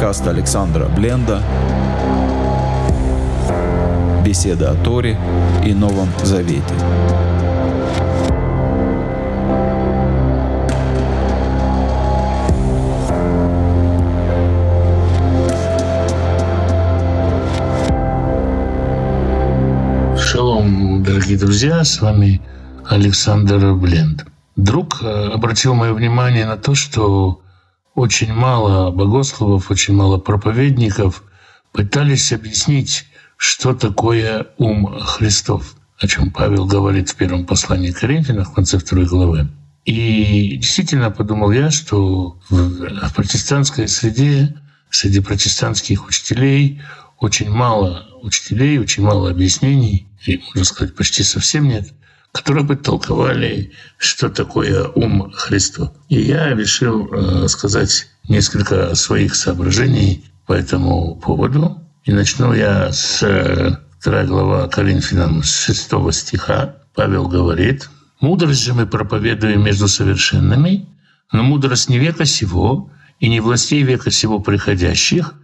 Подкаст Александра Бленда. Беседа о Торе и Новом Завете. Шалом, дорогие друзья, с вами Александр Бленд. Друг э, обратил мое внимание на то, что очень мало богословов, очень мало проповедников пытались объяснить, что такое ум Христов, о чем Павел говорит в первом послании к Коринфянам в конце второй главы. И действительно подумал я, что в протестантской среде, среди протестантских учителей очень мало учителей, очень мало объяснений, и, можно сказать, почти совсем нет, которые бы толковали, что такое ум Христов. И я решил э, сказать несколько своих соображений по этому поводу. И начну я с э, вторая глава Коринфянам с 6 стиха. Павел говорит, «Мудрость же мы проповедуем между совершенными, но мудрость не века сего и не властей века сего приходящих,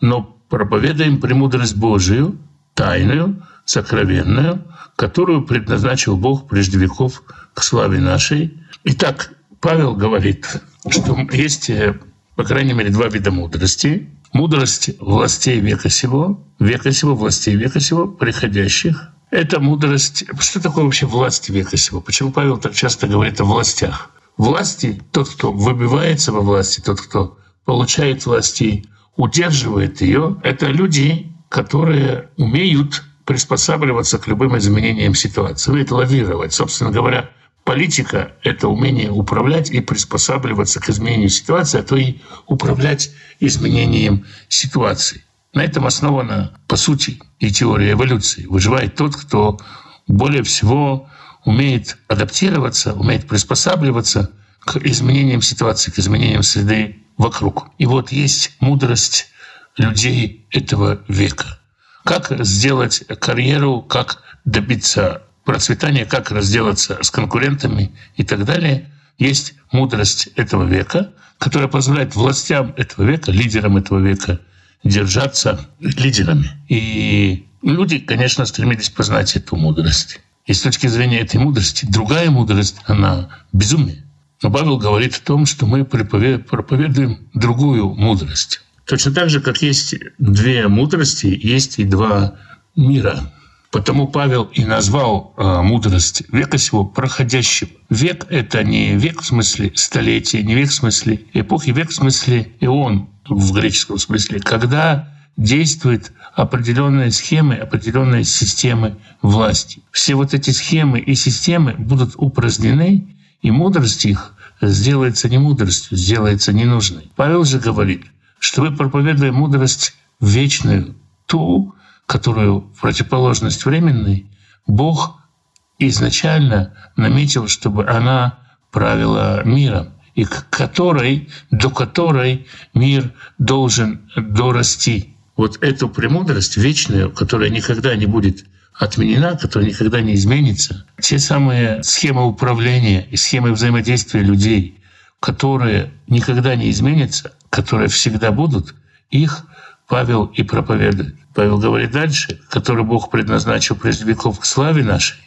но проповедуем премудрость Божию, тайную, сокровенную, которую предназначил Бог прежде веков к славе нашей. Итак, Павел говорит, что есть, э, по крайней мере, два вида мудрости. Мудрость властей века сего, века сего, властей века сего, приходящих. Это мудрость... Что такое вообще власть века сего? Почему Павел так часто говорит о властях? Власти, тот, кто выбивается во власти, тот, кто получает власти, удерживает ее, это люди, которые умеют приспосабливаться к любым изменениям ситуации, умеет лавировать. Собственно говоря, политика — это умение управлять и приспосабливаться к изменению ситуации, а то и управлять изменением ситуации. На этом основана, по сути, и теория эволюции. Выживает тот, кто более всего умеет адаптироваться, умеет приспосабливаться к изменениям ситуации, к изменениям среды вокруг. И вот есть мудрость людей этого века как сделать карьеру, как добиться процветания, как разделаться с конкурентами и так далее. Есть мудрость этого века, которая позволяет властям этого века, лидерам этого века держаться лидерами. И люди, конечно, стремились познать эту мудрость. И с точки зрения этой мудрости, другая мудрость, она безумие. Но Павел говорит о том, что мы проповедуем другую мудрость. Точно так же, как есть две мудрости, есть и два мира. Потому Павел и назвал э, мудрость века сего проходящим. Век — это не век в смысле столетия, не век в смысле эпохи, век в смысле эон в греческом смысле, когда действуют определенные схемы, определенные системы власти. Все вот эти схемы и системы будут упразднены, и мудрость их сделается не мудростью, сделается ненужной. Павел же говорит, что мы проповедуем мудрость вечную, ту, которую противоположность временной Бог изначально наметил, чтобы она правила миром, и к которой, до которой мир должен дорасти. Вот эту премудрость вечную, которая никогда не будет отменена, которая никогда не изменится, те самые схемы управления и схемы взаимодействия людей, которые никогда не изменятся, которые всегда будут, их Павел и проповедует. Павел говорит дальше, который Бог предназначил прежде веков к славе нашей,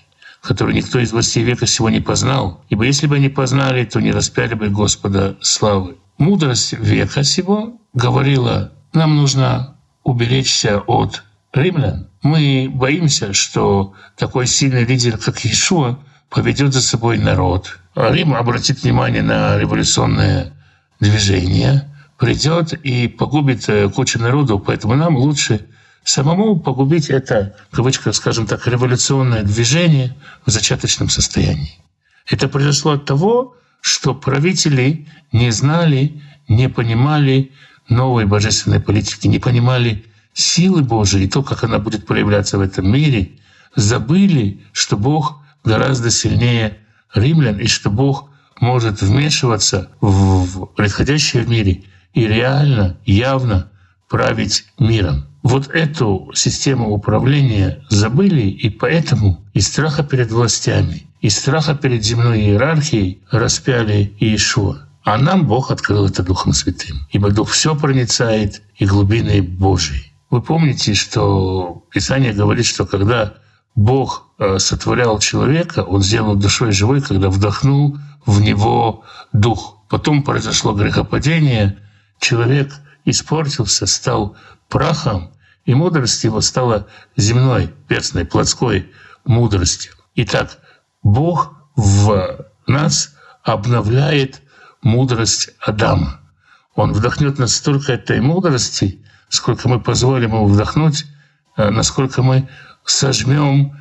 который никто из властей века сего не познал. Ибо если бы они познали, то не распяли бы Господа славы. Мудрость века сего говорила, нам нужно уберечься от римлян. Мы боимся, что такой сильный лидер, как Иешуа, поведет за собой народ. А Рим обратит внимание на революционное движение, придет и погубит э, кучу народу, поэтому нам лучше самому погубить это, в кавычках, скажем так, революционное движение в зачаточном состоянии. Это произошло от того, что правители не знали, не понимали новой божественной политики, не понимали силы Божией и то, как она будет проявляться в этом мире, забыли, что Бог гораздо сильнее римлян и что Бог может вмешиваться в происходящее в мире и реально, явно править миром. Вот эту систему управления забыли, и поэтому из страха перед властями, из страха перед земной иерархией распяли Иешуа. А нам Бог открыл это Духом Святым. Ибо Дух все проницает и глубины Божьей. Вы помните, что Писание говорит, что когда Бог э, сотворял человека, Он сделал душой живой, когда вдохнул в него дух. Потом произошло грехопадение, человек испортился, стал прахом, и мудрость его стала земной, перстной, плотской мудростью. Итак, Бог в нас обновляет мудрость Адама. Он вдохнет нас столько этой мудрости, сколько мы позволим ему вдохнуть, э, насколько мы сожмем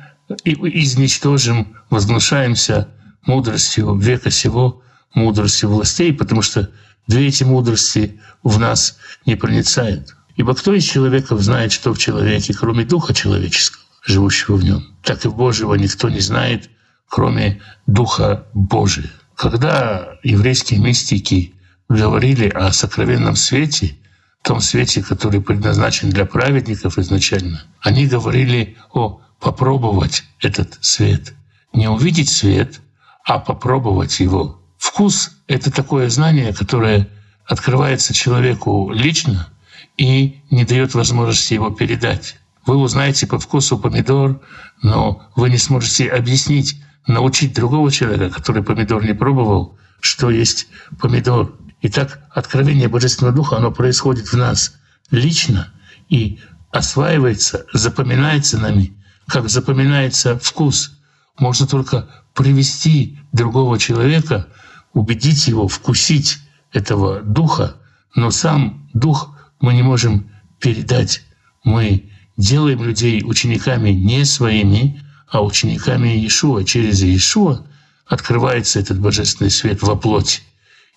и изничтожим, возглашаемся мудростью века сего, мудростью властей, потому что две эти мудрости в нас не проницают. Ибо кто из человеков знает, что в человеке, кроме духа человеческого, живущего в нем? Так и Божьего никто не знает, кроме Духа Божия. Когда еврейские мистики говорили о сокровенном свете, том свете, который предназначен для праведников изначально, они говорили о попробовать этот свет. Не увидеть свет, а попробовать его. Вкус — это такое знание, которое открывается человеку лично и не дает возможности его передать. Вы узнаете по вкусу помидор, но вы не сможете объяснить, научить другого человека, который помидор не пробовал, что есть помидор. Итак, откровение Божественного Духа, оно происходит в нас лично и осваивается, запоминается нами, как запоминается вкус. Можно только привести другого человека, убедить его вкусить этого духа, но сам дух мы не можем передать. Мы делаем людей учениками не своими, а учениками Иешуа. Через Иешуа открывается этот божественный свет во плоти.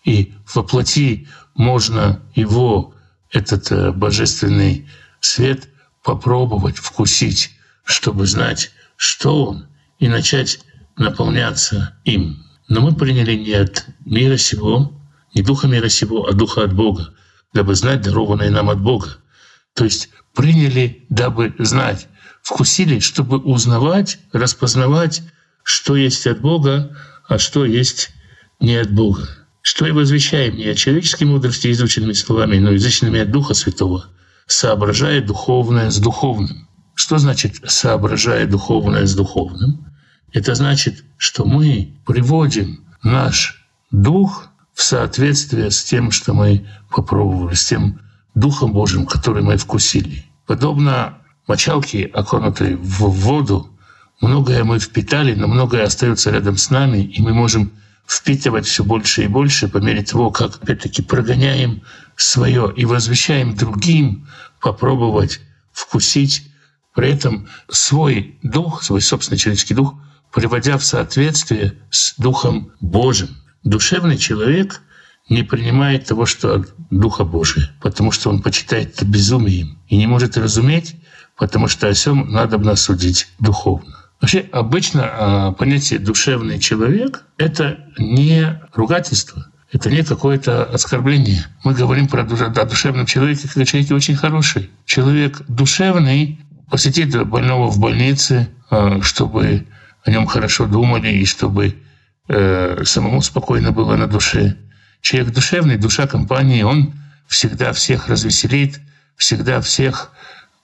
И во плоти можно его, этот э, божественный свет, попробовать, вкусить, чтобы знать, что он, и начать наполняться им. Но мы приняли не от мира сего, не духа мира сего, а духа от Бога, дабы знать дарованное нам от Бога. То есть приняли, дабы знать вкусили, чтобы узнавать, распознавать, что есть от Бога, а что есть не от Бога. Что и возвещаем не от человеческой мудрости изученными словами, но язычными от Духа Святого, соображая духовное с духовным. Что значит «соображая духовное с духовным»? Это значит, что мы приводим наш дух в соответствие с тем, что мы попробовали, с тем Духом Божьим, который мы вкусили. Подобно мочалки, окунутой в воду, многое мы впитали, но многое остается рядом с нами, и мы можем впитывать все больше и больше по мере того, как опять-таки прогоняем свое и возвещаем другим попробовать вкусить при этом свой дух, свой собственный человеческий дух, приводя в соответствие с Духом Божьим. Душевный человек не принимает того, что от Духа Божия, потому что он почитает это безумием и не может разуметь, потому что о всем надо бы судить духовно. Вообще обычно а, понятие «душевный человек» — это не ругательство, это не какое-то оскорбление. Мы говорим про о душевном человеке, как человеке очень хороший. Человек душевный посетит больного в больнице, а, чтобы о нем хорошо думали и чтобы э, самому спокойно было на душе. Человек душевный, душа компании, он всегда всех развеселит, всегда всех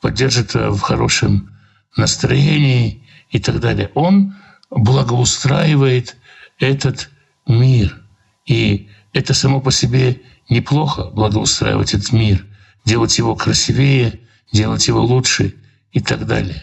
поддержит э, в хорошем настроении и так далее. Он благоустраивает этот мир. И это само по себе неплохо, благоустраивать этот мир, делать его красивее, делать его лучше и так далее.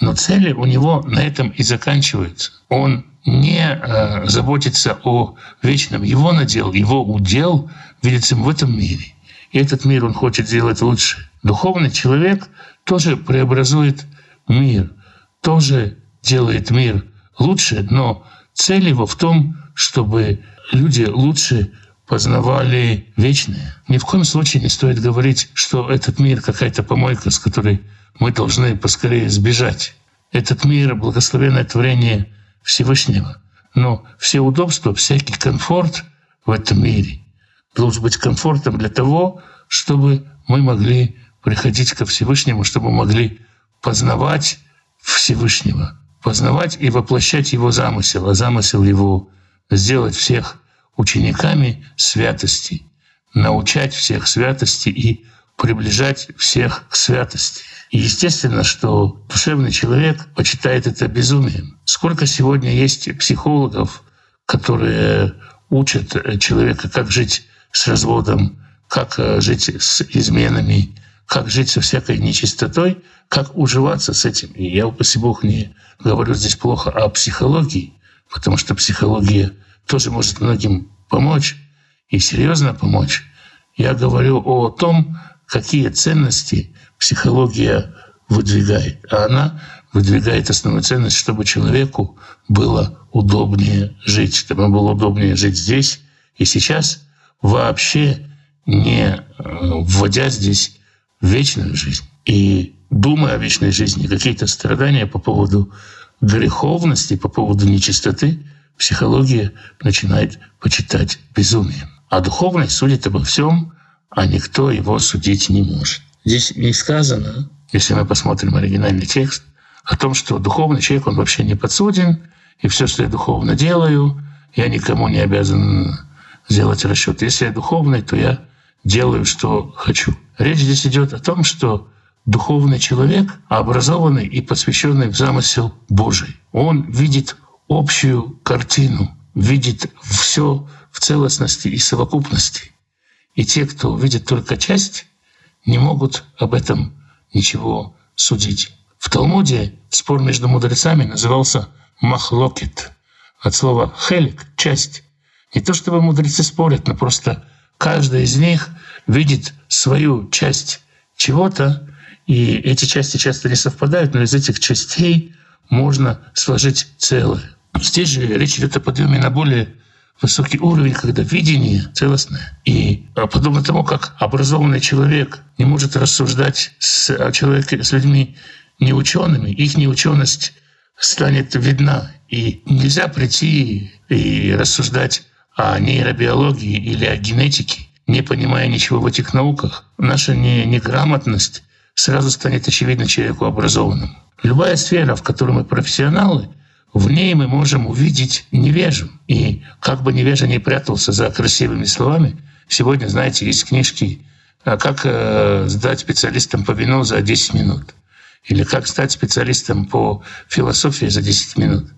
Но цели у него на этом и заканчиваются. Он не э, заботится о вечном. Его надел, его удел видится в этом мире. И этот мир он хочет сделать лучше. Духовный человек тоже преобразует мир, тоже делает мир лучше, но цель его в том, чтобы люди лучше познавали вечное. Ни в коем случае не стоит говорить, что этот мир какая-то помойка, с которой мы должны поскорее сбежать. Этот мир — благословенное творение Всевышнего. Но все удобства, всякий комфорт в этом мире должен быть комфортом для того, чтобы мы могли приходить ко Всевышнему, чтобы мы могли познавать Всевышнего, познавать и воплощать Его замысел, а замысел Его — сделать всех учениками святости, научать всех святости и приближать всех к святости. И естественно, что душевный человек почитает это безумием. Сколько сегодня есть психологов, которые учат человека, как жить с разводом, как э, жить с изменами, как жить со всякой нечистотой, как уживаться с этим. И я, упаси Бог, не говорю здесь плохо о психологии, потому что психология тоже может многим помочь и серьезно помочь. Я говорю о том, какие ценности психология выдвигает. А она выдвигает основную ценность, чтобы человеку было удобнее жить, чтобы было удобнее жить здесь и сейчас, вообще не э, вводя здесь вечную жизнь. И думая о вечной жизни, какие-то страдания по поводу греховности, по поводу нечистоты, психология начинает почитать безумием. А духовность судит обо всем, а никто его судить не может. Здесь не сказано, если мы посмотрим оригинальный текст, о том, что духовный человек, он вообще не подсуден, и все, что я духовно делаю, я никому не обязан сделать расчет. Если я духовный, то я делаю, что хочу. Речь здесь идет о том, что духовный человек, образованный и посвященный в замысел Божий, он видит общую картину, видит все в целостности и совокупности. И те, кто видит только часть, не могут об этом ничего судить. В Талмуде спор между мудрецами назывался «махлокет» от слова «хелик» — «часть». Не то чтобы мудрецы спорят, но просто каждый из них видит свою часть чего-то, и эти части часто не совпадают, но из этих частей можно сложить целое. Здесь же речь идет о подъеме на более высокий уровень, когда видение целостное. И а, подобно тому, как образованный человек не может рассуждать с, о человеке, с людьми неучеными, их неученость станет видна. И нельзя прийти и рассуждать о нейробиологии или о генетике, не понимая ничего в этих науках. Наша неграмотность сразу станет очевидна человеку образованному. Любая сфера, в которой мы профессионалы — в ней мы можем увидеть невежу. И как бы невежа не прятался за красивыми словами, сегодня, знаете, есть книжки а «Как э, сдать специалистам по вину за 10 минут» или «Как стать специалистом по философии за 10 минут»,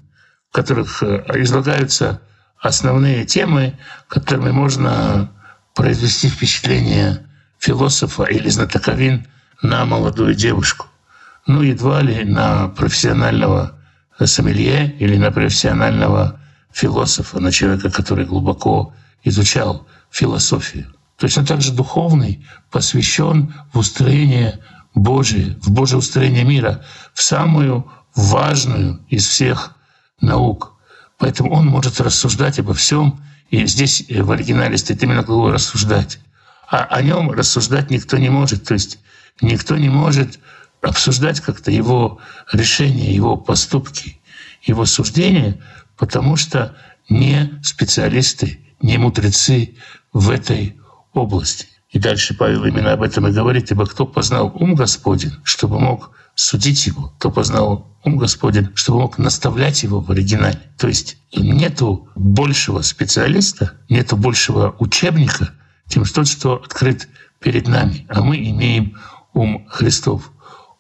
в которых э, излагаются основные темы, которыми можно произвести впечатление философа или знатоковин на молодую девушку. Ну, едва ли на профессионального сомелье или на профессионального философа, на человека, который глубоко изучал философию. Точно так же духовный посвящен в устроение Божие, в Божье устроение мира, в самую важную из всех наук. Поэтому он может рассуждать обо всем, и здесь в оригинале стоит именно глагол «рассуждать». А о нем рассуждать никто не может. То есть никто не может обсуждать как-то его решения, его поступки, его суждения, потому что не специалисты, не мудрецы в этой области. И дальше Павел именно об этом и говорит, ибо кто познал ум Господень, чтобы мог судить его, кто познал ум Господень, чтобы мог наставлять его в оригинале. То есть нету большего специалиста, нету большего учебника, чем тот, что открыт перед нами. А мы имеем ум Христов.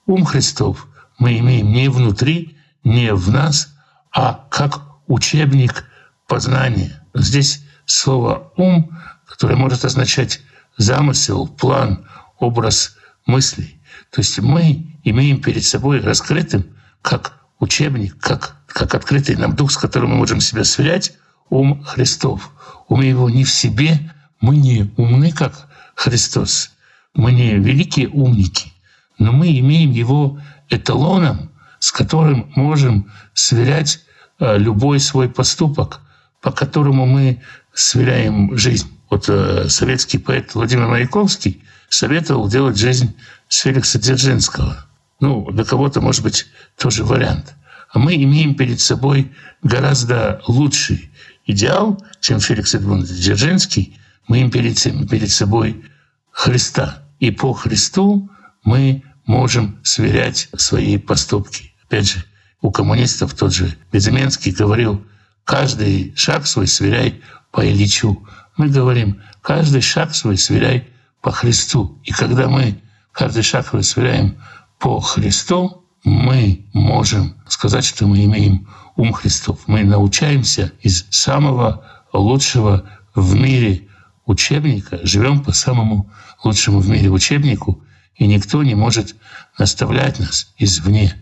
Ум Христов мы имеем не внутри, не в нас, а как учебник познания. Здесь слово «ум», которое может означать замысел, план, образ мыслей. То есть мы имеем перед собой раскрытым, как учебник, как, как открытый нам дух, с которым мы можем себя сверять, ум Христов. Ум его не в себе, мы не умны, как Христос, мы не великие умники, но мы имеем его эталоном, с которым можем сверять э, любой свой поступок, по которому мы сверяем жизнь. Вот э, советский поэт Владимир Маяковский советовал делать жизнь с Феликса Дзержинского. Ну, для кого-то, может быть, тоже вариант. А мы имеем перед собой гораздо лучший идеал, чем Феликс Эдмундович Дзержинский. Мы имеем перед, перед собой Христа. И по Христу мы можем сверять свои поступки. Опять же, у коммунистов тот же Безыменский говорил, каждый шаг свой сверяй по Ильичу. Мы говорим, каждый шаг свой сверяй по Христу. И когда мы каждый шаг свой сверяем по Христу, мы можем сказать, что мы имеем ум Христов. Мы научаемся из самого лучшего в мире учебника, живем по самому лучшему в мире учебнику, и никто не может наставлять нас извне.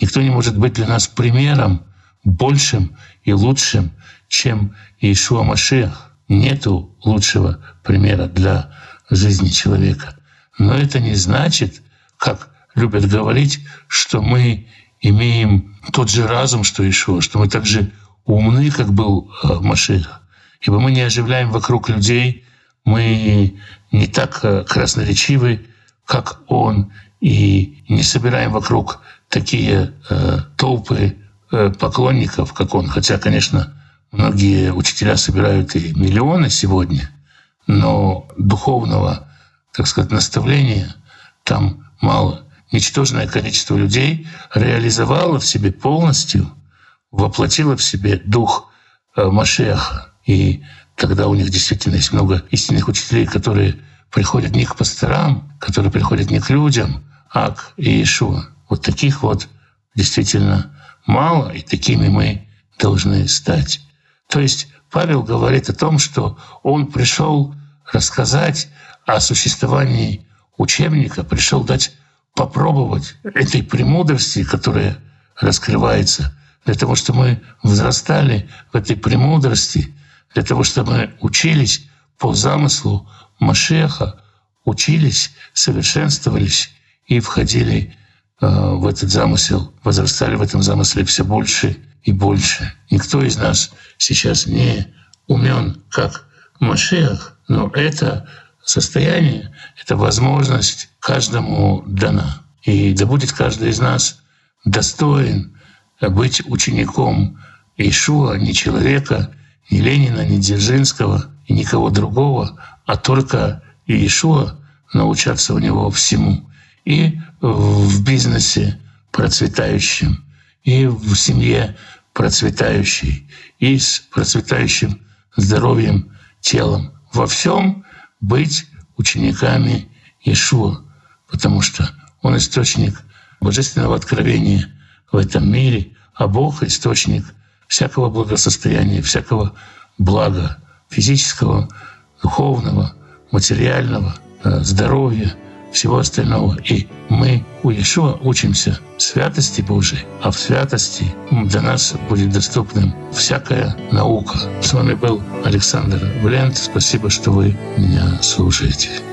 Никто не может быть для нас примером большим и лучшим, чем Иешуа Машех. Нету лучшего примера для жизни человека. Но это не значит, как любят говорить, что мы имеем тот же разум, что Ишуа, что мы так же умны, как был э, Машех. Ибо мы не оживляем вокруг людей, мы не так э, красноречивы, как он, и не собираем вокруг такие э, толпы э, поклонников, как он. Хотя, конечно, многие учителя собирают и миллионы сегодня, но духовного, так сказать, наставления там мало. Ничтожное количество людей реализовало в себе полностью, воплотило в себе дух э, Машеха. И тогда у них действительно есть много истинных учителей, которые приходят не к пасторам, которые приходят не к людям, а к Иешуа. Вот таких вот действительно мало, и такими мы должны стать. То есть Павел говорит о том, что он пришел рассказать о существовании учебника, пришел дать попробовать этой премудрости, которая раскрывается, для того, чтобы мы возрастали в этой премудрости, для того, чтобы мы учились по замыслу Машеха, учились, совершенствовались и входили э, в этот замысел, возрастали в этом замысле все больше и больше. Никто из нас сейчас не умен, как Машех, но это состояние, это возможность каждому дана. И да будет каждый из нас достоин быть учеником Ишуа, не человека, не Ленина, не Дзержинского и никого другого, а только Иешуа, научаться у него всему. И в бизнесе процветающем, и в семье процветающей, и с процветающим здоровьем, телом. Во всем быть учениками Иешуа, потому что он источник божественного откровения в этом мире, а Бог — источник всякого благосостояния, всякого блага физического, духовного, материального, э, здоровья, всего остального. И мы у Иешуа учимся святости Божией, а в святости для нас будет доступным всякая наука. С вами был Александр Блент. Спасибо, что вы меня слушаете.